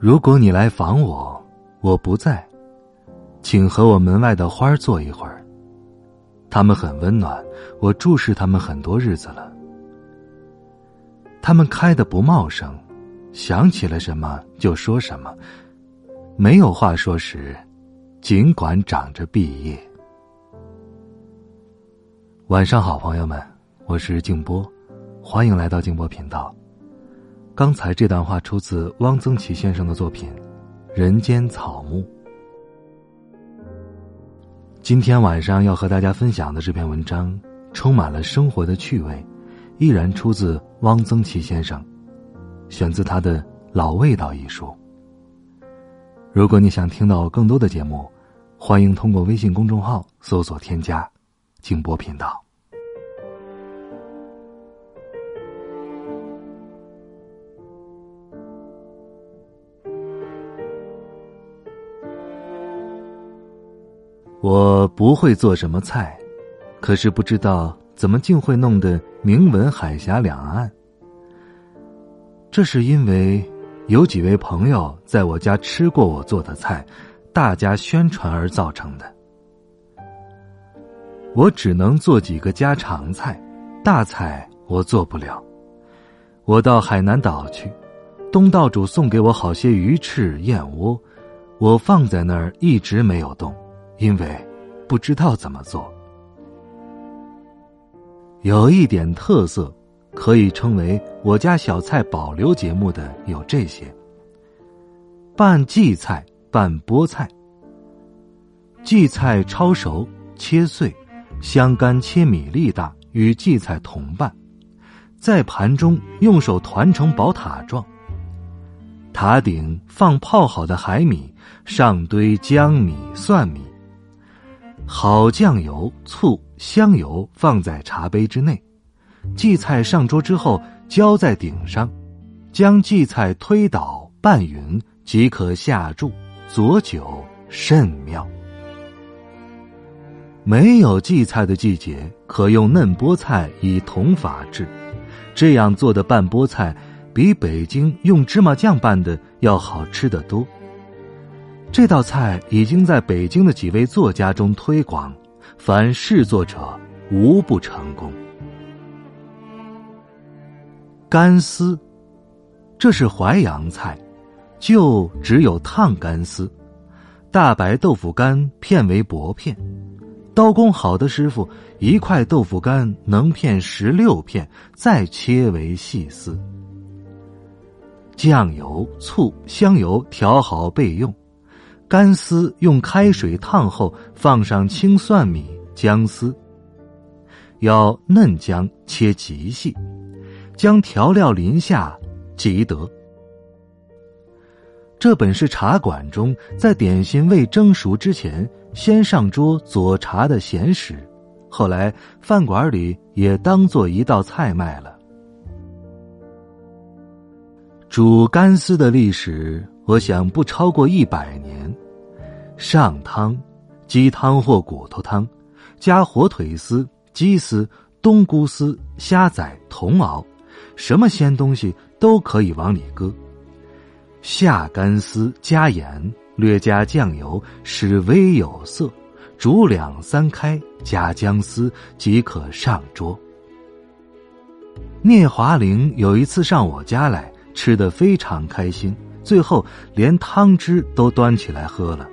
如果你来访我，我不在，请和我门外的花坐一会儿。它们很温暖，我注视它们很多日子了。它们开的不茂盛，想起了什么就说什么，没有话说时，尽管长着碧叶。晚上好，朋友们，我是静波，欢迎来到静波频道。刚才这段话出自汪曾祺先生的作品《人间草木》。今天晚上要和大家分享的这篇文章，充满了生活的趣味，依然出自汪曾祺先生，选自他的《老味道》一书。如果你想听到更多的节目，欢迎通过微信公众号搜索添加“静波频道”。我不会做什么菜，可是不知道怎么竟会弄得名闻海峡两岸。这是因为有几位朋友在我家吃过我做的菜，大家宣传而造成的。我只能做几个家常菜，大菜我做不了。我到海南岛去，东道主送给我好些鱼翅、燕窝，我放在那儿一直没有动。因为不知道怎么做，有一点特色，可以称为我家小菜保留节目的有这些：拌荠菜、拌菠菜。荠菜焯熟切碎，香干切米粒大，与荠菜同拌，在盘中用手团成宝塔状。塔顶放泡好的海米，上堆姜米、蒜米。好酱油、醋、香油放在茶杯之内，荠菜上桌之后浇在顶上，将荠菜推倒拌匀即可下注，佐酒甚妙。没有荠菜的季节，可用嫩菠菜以同法制，这样做的拌菠菜比北京用芝麻酱拌的要好吃得多。这道菜已经在北京的几位作家中推广，凡试作者无不成功。干丝，这是淮扬菜，就只有烫干丝。大白豆腐干片为薄片，刀工好的师傅一块豆腐干能片十六片，再切为细丝。酱油、醋、香油调好备用。干丝用开水烫后，放上青蒜米、姜丝。要嫩姜切极细，将调料淋下即得。这本是茶馆中在点心未蒸熟之前先上桌佐茶的闲食，后来饭馆里也当做一道菜卖了。煮干丝的历史，我想不超过一百年。上汤，鸡汤或骨头汤，加火腿丝、鸡丝、冬菇丝、虾仔、茼熬，什么鲜东西都可以往里搁。下干丝，加盐，略加酱油，使微有色，煮两三开，加姜丝即可上桌。聂华苓有一次上我家来，吃得非常开心，最后连汤汁都端起来喝了。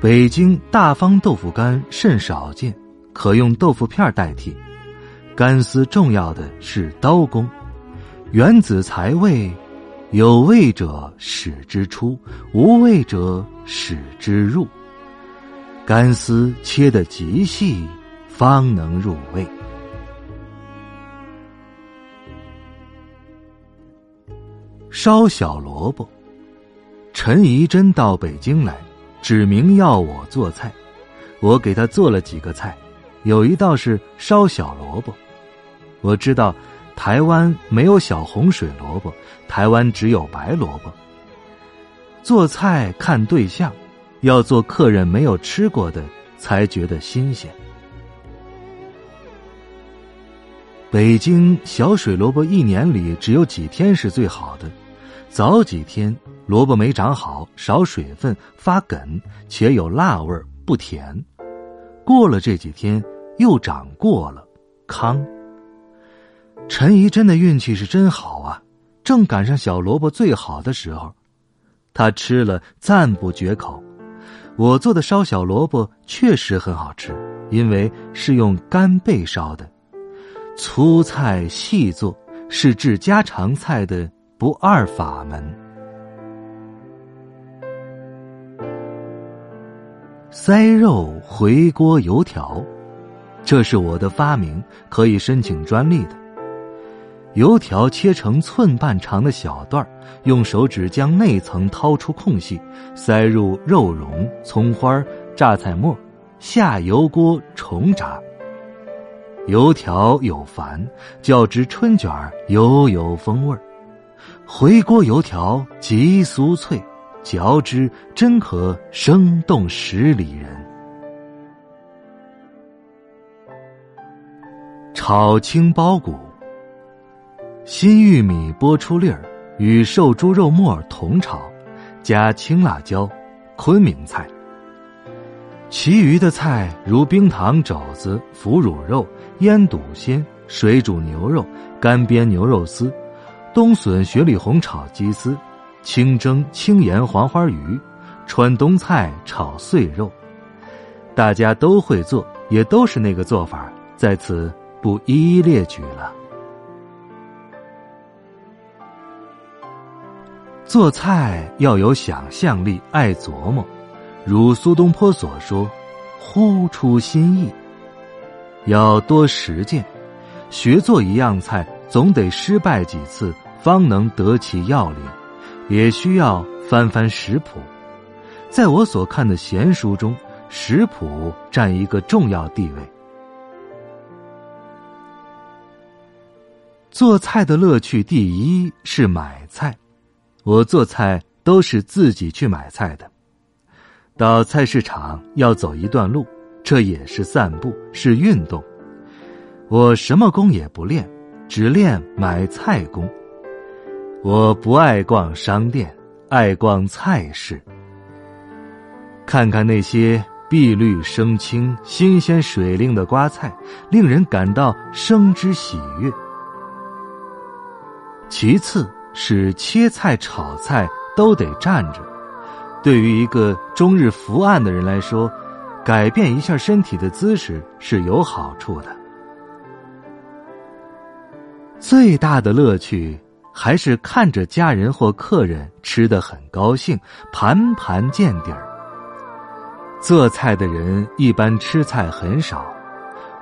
北京大方豆腐干甚少见，可用豆腐片代替。干丝重要的是刀工，原子财味，有味者使之出，无味者使之入。干丝切得极细，方能入味。烧小萝卜。陈怡珍到北京来，指明要我做菜，我给他做了几个菜，有一道是烧小萝卜。我知道台湾没有小红水萝卜，台湾只有白萝卜。做菜看对象，要做客人没有吃过的，才觉得新鲜。北京小水萝卜一年里只有几天是最好的，早几天萝卜没长好，少水分，发梗，且有辣味不甜；过了这几天又长过了，糠。陈怡真的运气是真好啊，正赶上小萝卜最好的时候，他吃了赞不绝口。我做的烧小萝卜确实很好吃，因为是用干贝烧的。粗菜细做是治家常菜的不二法门。塞肉回锅油条，这是我的发明，可以申请专利的。油条切成寸半长的小段用手指将内层掏出空隙，塞入肉蓉、葱花、榨菜末，下油锅重炸。油条有烦，较之春卷儿犹有风味儿。回锅油条极酥脆，嚼之真可生动十里人。炒青包谷，新玉米剥出粒儿，与瘦猪肉末同炒，加青辣椒，昆明菜。其余的菜如冰糖肘子、腐乳肉。腌笃鲜、水煮牛肉、干煸牛肉丝、冬笋雪里红炒鸡丝、清蒸青盐黄花鱼、川东菜炒碎肉，大家都会做，也都是那个做法，在此不一一列举了。做菜要有想象力，爱琢磨，如苏东坡所说：“忽出新意。”要多实践，学做一样菜，总得失败几次，方能得其要领。也需要翻翻食谱，在我所看的闲书中，食谱占一个重要地位。做菜的乐趣，第一是买菜。我做菜都是自己去买菜的，到菜市场要走一段路。这也是散步，是运动。我什么功也不练，只练买菜功。我不爱逛商店，爱逛菜市。看看那些碧绿生青、新鲜水灵的瓜菜，令人感到生之喜悦。其次是切菜、炒菜都得站着，对于一个终日伏案的人来说。改变一下身体的姿势是有好处的。最大的乐趣还是看着家人或客人吃得很高兴，盘盘见底儿。做菜的人一般吃菜很少，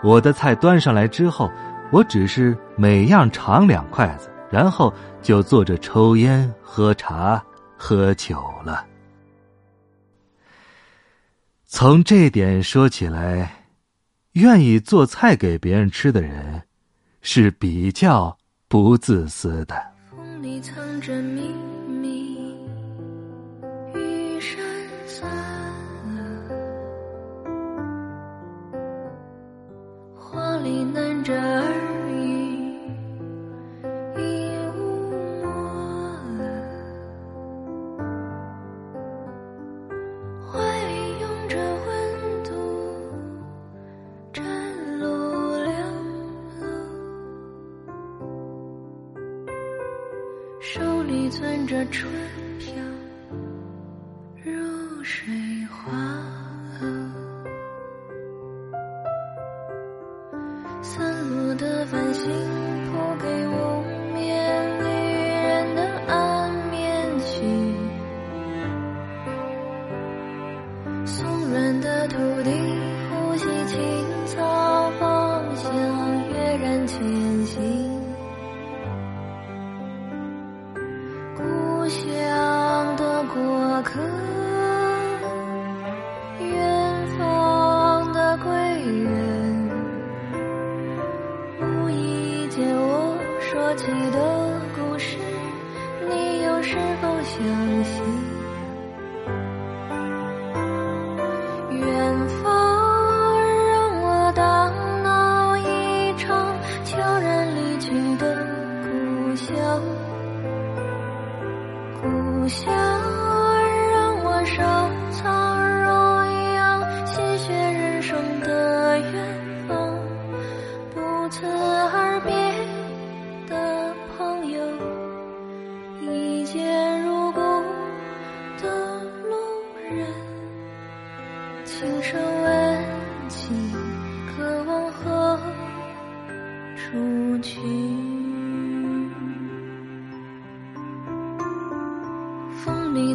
我的菜端上来之后，我只是每样尝两筷子，然后就坐着抽烟、喝茶、喝酒了。从这点说起来，愿意做菜给别人吃的人，是比较不自私的。里藏着谜，着春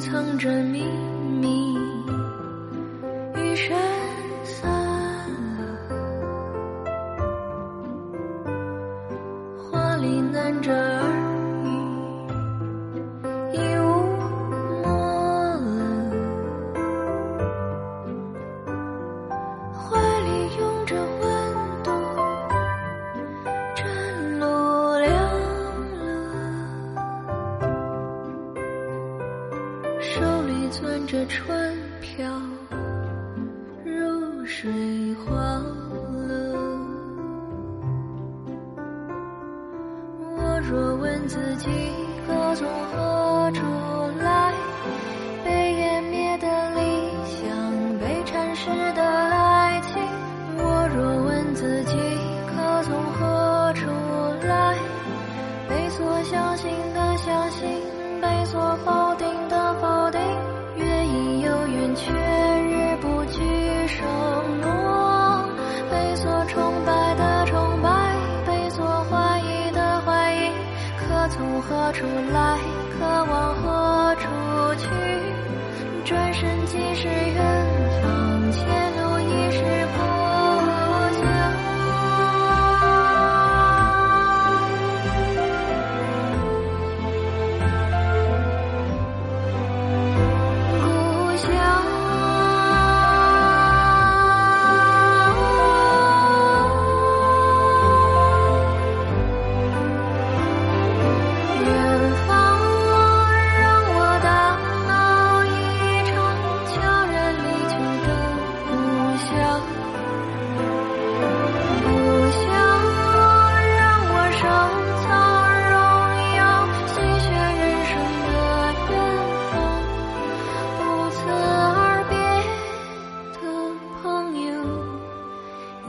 藏着秘密。何处来？渴望何处去？转身即是远方前路已是光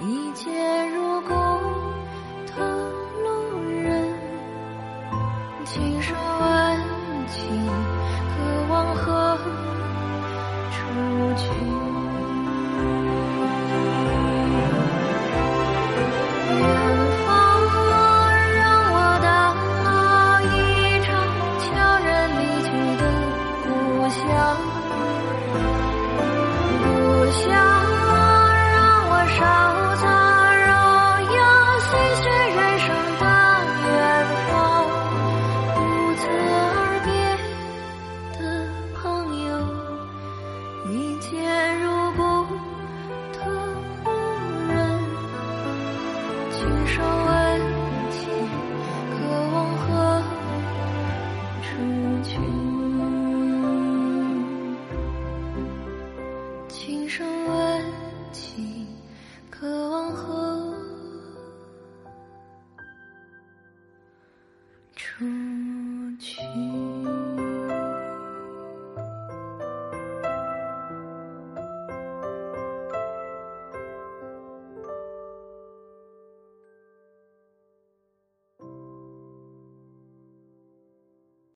一见如故的路人轻声问起渴望何处去。远方让我大闹一场悄然离去的故乡。故乡